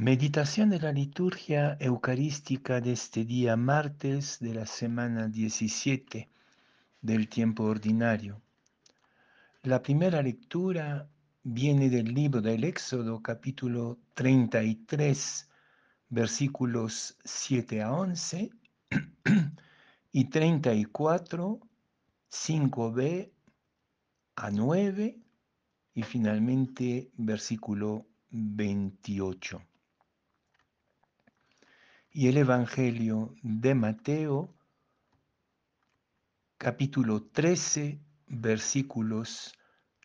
Meditación de la liturgia eucarística de este día martes de la semana 17 del tiempo ordinario. La primera lectura viene del libro del Éxodo capítulo 33 versículos 7 a 11 y 34 5b a 9 y finalmente versículo 28 y el Evangelio de Mateo, capítulo 13, versículos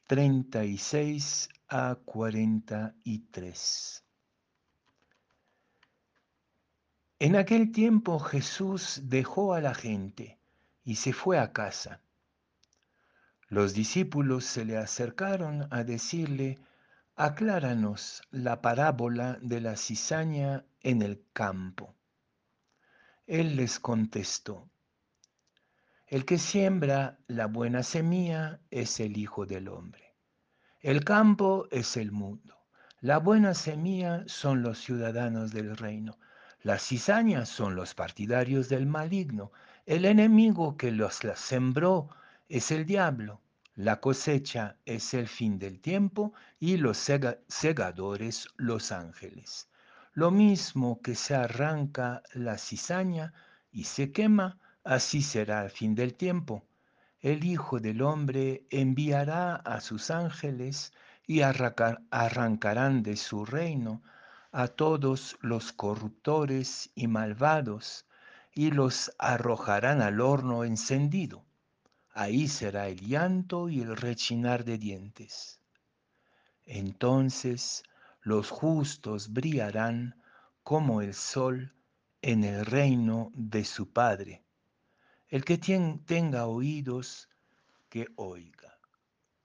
36 a 43. En aquel tiempo Jesús dejó a la gente y se fue a casa. Los discípulos se le acercaron a decirle, acláranos la parábola de la cizaña en el campo. Él les contestó, el que siembra la buena semilla es el Hijo del Hombre. El campo es el mundo. La buena semilla son los ciudadanos del reino. Las cizañas son los partidarios del maligno. El enemigo que los sembró es el diablo. La cosecha es el fin del tiempo y los segadores los ángeles. Lo mismo que se arranca la cizaña y se quema, así será al fin del tiempo. El Hijo del Hombre enviará a sus ángeles y arrancarán de su reino a todos los corruptores y malvados y los arrojarán al horno encendido. Ahí será el llanto y el rechinar de dientes. Entonces los justos brillarán como el sol en el reino de su Padre. El que tenga oídos, que oiga.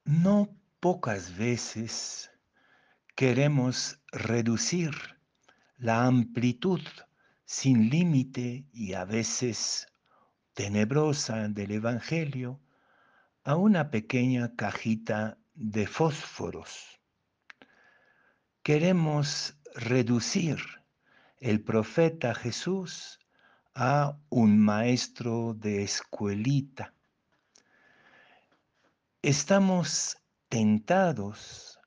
No pocas veces queremos reducir la amplitud sin límite y a veces tenebrosa del Evangelio a una pequeña cajita de fósforos queremos reducir el profeta Jesús a un maestro de escuelita. Estamos tentados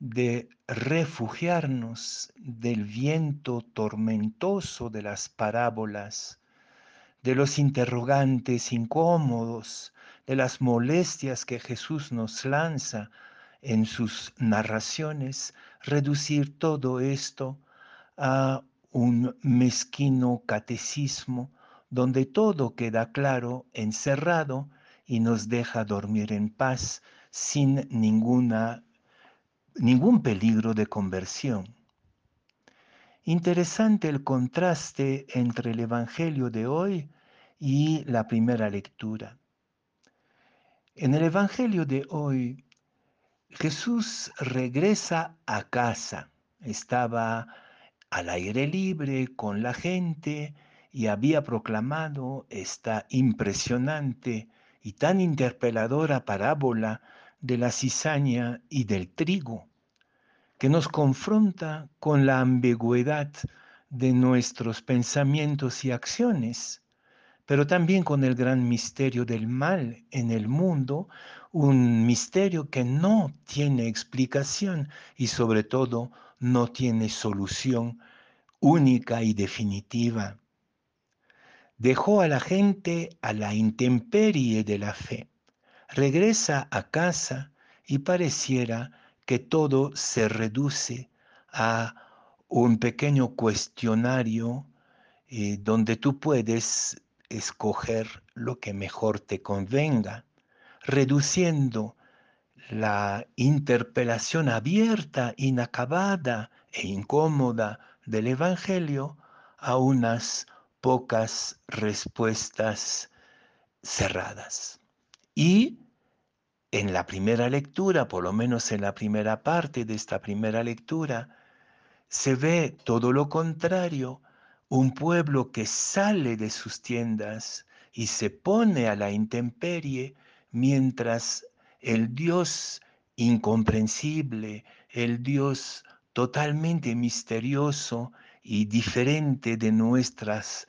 de refugiarnos del viento tormentoso de las parábolas, de los interrogantes incómodos, de las molestias que Jesús nos lanza en sus narraciones reducir todo esto a un mezquino catecismo donde todo queda claro, encerrado y nos deja dormir en paz sin ninguna, ningún peligro de conversión. Interesante el contraste entre el Evangelio de hoy y la primera lectura. En el Evangelio de hoy Jesús regresa a casa. Estaba al aire libre con la gente y había proclamado esta impresionante y tan interpeladora parábola de la cizaña y del trigo, que nos confronta con la ambigüedad de nuestros pensamientos y acciones pero también con el gran misterio del mal en el mundo, un misterio que no tiene explicación y sobre todo no tiene solución única y definitiva. Dejó a la gente a la intemperie de la fe, regresa a casa y pareciera que todo se reduce a un pequeño cuestionario eh, donde tú puedes escoger lo que mejor te convenga, reduciendo la interpelación abierta, inacabada e incómoda del Evangelio a unas pocas respuestas cerradas. Y en la primera lectura, por lo menos en la primera parte de esta primera lectura, se ve todo lo contrario, un pueblo que sale de sus tiendas y se pone a la intemperie mientras el Dios incomprensible, el Dios totalmente misterioso y diferente de nuestras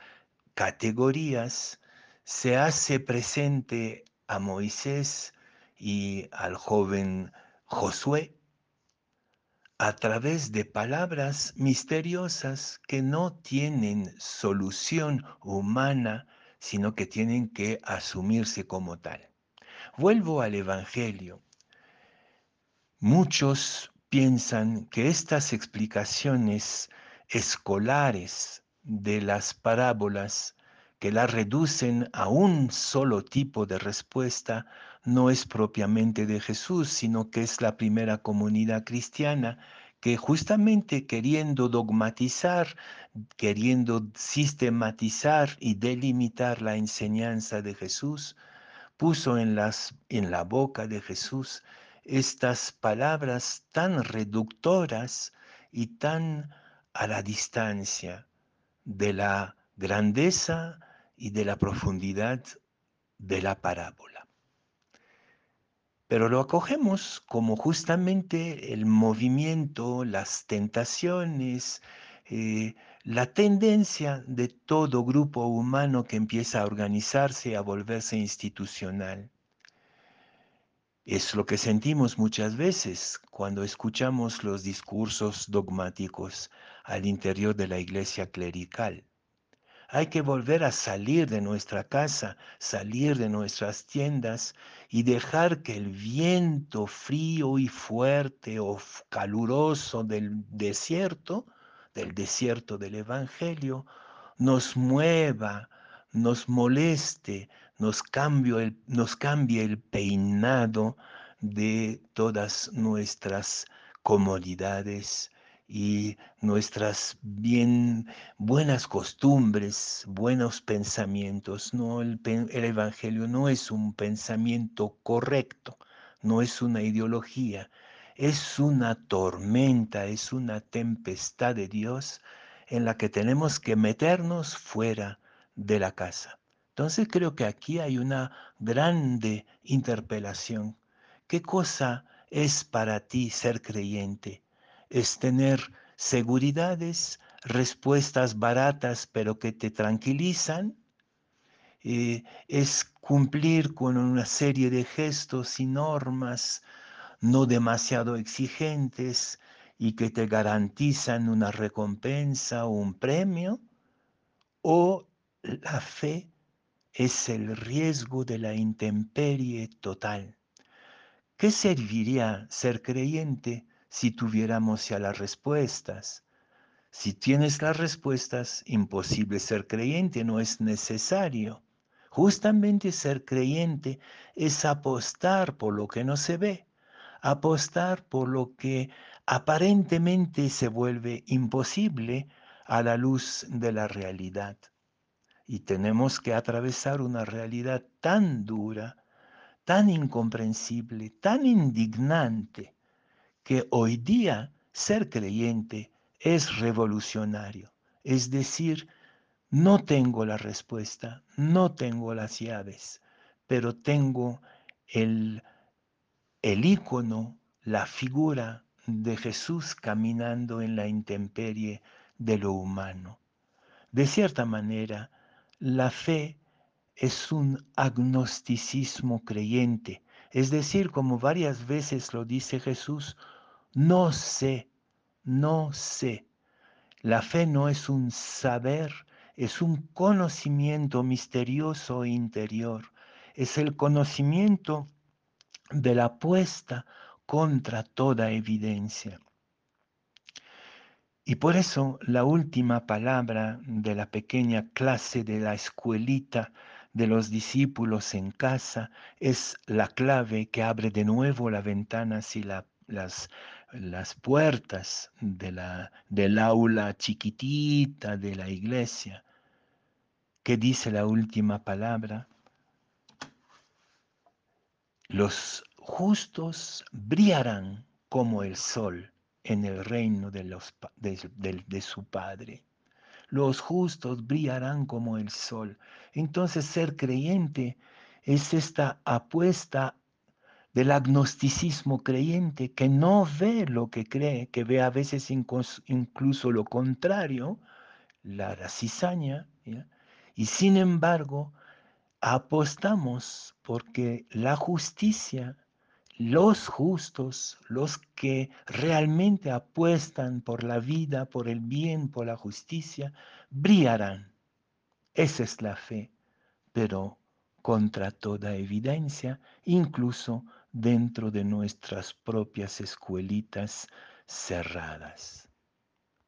categorías, se hace presente a Moisés y al joven Josué a través de palabras misteriosas que no tienen solución humana, sino que tienen que asumirse como tal. Vuelvo al Evangelio. Muchos piensan que estas explicaciones escolares de las parábolas que las reducen a un solo tipo de respuesta no es propiamente de Jesús, sino que es la primera comunidad cristiana que justamente queriendo dogmatizar, queriendo sistematizar y delimitar la enseñanza de Jesús, puso en, las, en la boca de Jesús estas palabras tan reductoras y tan a la distancia de la grandeza y de la profundidad de la parábola. Pero lo acogemos como justamente el movimiento, las tentaciones, eh, la tendencia de todo grupo humano que empieza a organizarse, a volverse institucional. Es lo que sentimos muchas veces cuando escuchamos los discursos dogmáticos al interior de la iglesia clerical. Hay que volver a salir de nuestra casa, salir de nuestras tiendas y dejar que el viento frío y fuerte o caluroso del desierto, del desierto del Evangelio, nos mueva, nos moleste, nos, el, nos cambie el peinado de todas nuestras comodidades y nuestras bien buenas costumbres, buenos pensamientos. No, el, el Evangelio no es un pensamiento correcto, no es una ideología, es una tormenta, es una tempestad de Dios en la que tenemos que meternos fuera de la casa. Entonces creo que aquí hay una grande interpelación. ¿Qué cosa es para ti ser creyente? ¿Es tener seguridades, respuestas baratas pero que te tranquilizan? Eh, ¿Es cumplir con una serie de gestos y normas no demasiado exigentes y que te garantizan una recompensa o un premio? ¿O la fe es el riesgo de la intemperie total. ¿Qué serviría ser creyente si tuviéramos ya las respuestas? Si tienes las respuestas, imposible ser creyente, no es necesario. Justamente ser creyente es apostar por lo que no se ve, apostar por lo que aparentemente se vuelve imposible a la luz de la realidad. Y tenemos que atravesar una realidad tan dura, tan incomprensible, tan indignante, que hoy día ser creyente es revolucionario. Es decir, no tengo la respuesta, no tengo las llaves, pero tengo el, el ícono, la figura de Jesús caminando en la intemperie de lo humano. De cierta manera, la fe es un agnosticismo creyente, es decir, como varias veces lo dice Jesús, no sé, no sé. La fe no es un saber, es un conocimiento misterioso interior, es el conocimiento de la apuesta contra toda evidencia. Y por eso la última palabra de la pequeña clase de la escuelita de los discípulos en casa es la clave que abre de nuevo las ventanas y las, las puertas de la, del aula chiquitita de la iglesia. ¿Qué dice la última palabra? Los justos brillarán como el sol en el reino de, su Padre. Los justos brillarán como el sol. Entonces ser creyente es esta apuesta del agnosticismo creyente que no ve lo que cree, que ve a veces incluso lo contrario, la, cizaña, y sin embargo apostamos porque la justicia, los justos, los que realmente apuestan por la vida, por el bien, por la justicia, brillarán. Esa es la fe, pero contra toda evidencia, incluso dentro de nuestras propias escuelitas cerradas.